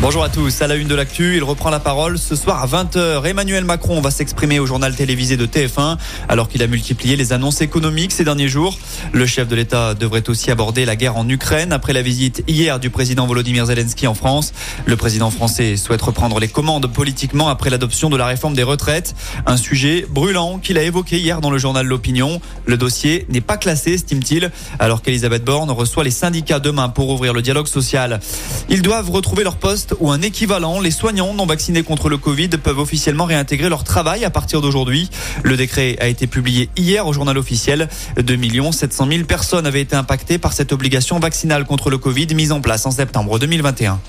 Bonjour à tous, à la une de l'actu, il reprend la parole ce soir à 20h. Emmanuel Macron va s'exprimer au journal télévisé de TF1 alors qu'il a multiplié les annonces économiques ces derniers jours. Le chef de l'État devrait aussi aborder la guerre en Ukraine après la visite hier du président Volodymyr Zelensky en France. Le président français souhaite reprendre les commandes politiquement après l'adoption de la réforme des retraites, un sujet brûlant qu'il a évoqué hier dans le journal L'Opinion. Le dossier n'est pas classé, estime-t-il, alors qu'Elisabeth Borne reçoit les syndicats demain pour ouvrir le dialogue social. Ils doivent retrouver leur poste ou un équivalent. Les soignants non vaccinés contre le Covid peuvent officiellement réintégrer leur travail à partir d'aujourd'hui. Le décret a été publié hier au journal officiel. 2 700 000 personnes avaient été impactées par cette obligation vaccinale contre le Covid mise en place en septembre 2021.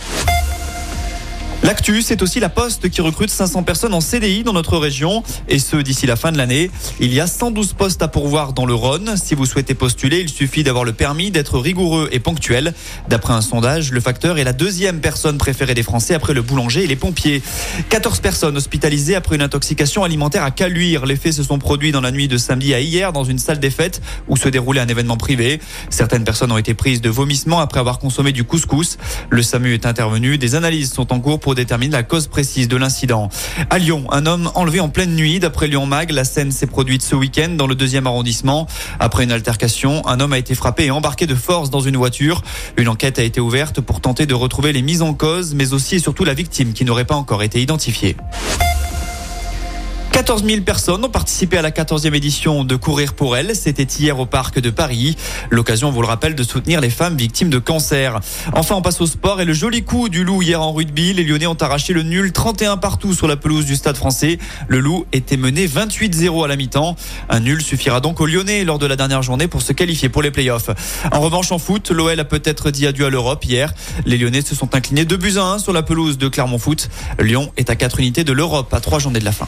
L'actu, c'est aussi la Poste qui recrute 500 personnes en CDI dans notre région et ce d'ici la fin de l'année. Il y a 112 postes à pourvoir dans le Rhône. Si vous souhaitez postuler, il suffit d'avoir le permis, d'être rigoureux et ponctuel. D'après un sondage, le facteur est la deuxième personne préférée des Français après le boulanger et les pompiers. 14 personnes hospitalisées après une intoxication alimentaire à Caluire. Les faits se sont produits dans la nuit de samedi à hier dans une salle des fêtes où se déroulait un événement privé. Certaines personnes ont été prises de vomissements après avoir consommé du couscous. Le SAMU est intervenu. Des analyses sont en cours pour détermine la cause précise de l'incident. À Lyon, un homme enlevé en pleine nuit. D'après Lyon Mag, la scène s'est produite ce week-end dans le deuxième arrondissement. Après une altercation, un homme a été frappé et embarqué de force dans une voiture. Une enquête a été ouverte pour tenter de retrouver les mises en cause, mais aussi et surtout la victime qui n'aurait pas encore été identifiée. 14 000 personnes ont participé à la 14e édition de Courir pour elle. C'était hier au parc de Paris. L'occasion, on vous le rappelle, de soutenir les femmes victimes de cancer. Enfin, on passe au sport et le joli coup du Loup hier en rugby. Les Lyonnais ont arraché le nul 31 partout sur la pelouse du Stade français. Le Loup était mené 28-0 à la mi-temps. Un nul suffira donc aux Lyonnais lors de la dernière journée pour se qualifier pour les playoffs. En revanche, en foot, l'OL a peut-être dit adieu à l'Europe hier. Les Lyonnais se sont inclinés 2 buts à 1 sur la pelouse de Clermont Foot. Lyon est à 4 unités de l'Europe à 3 journées de la fin.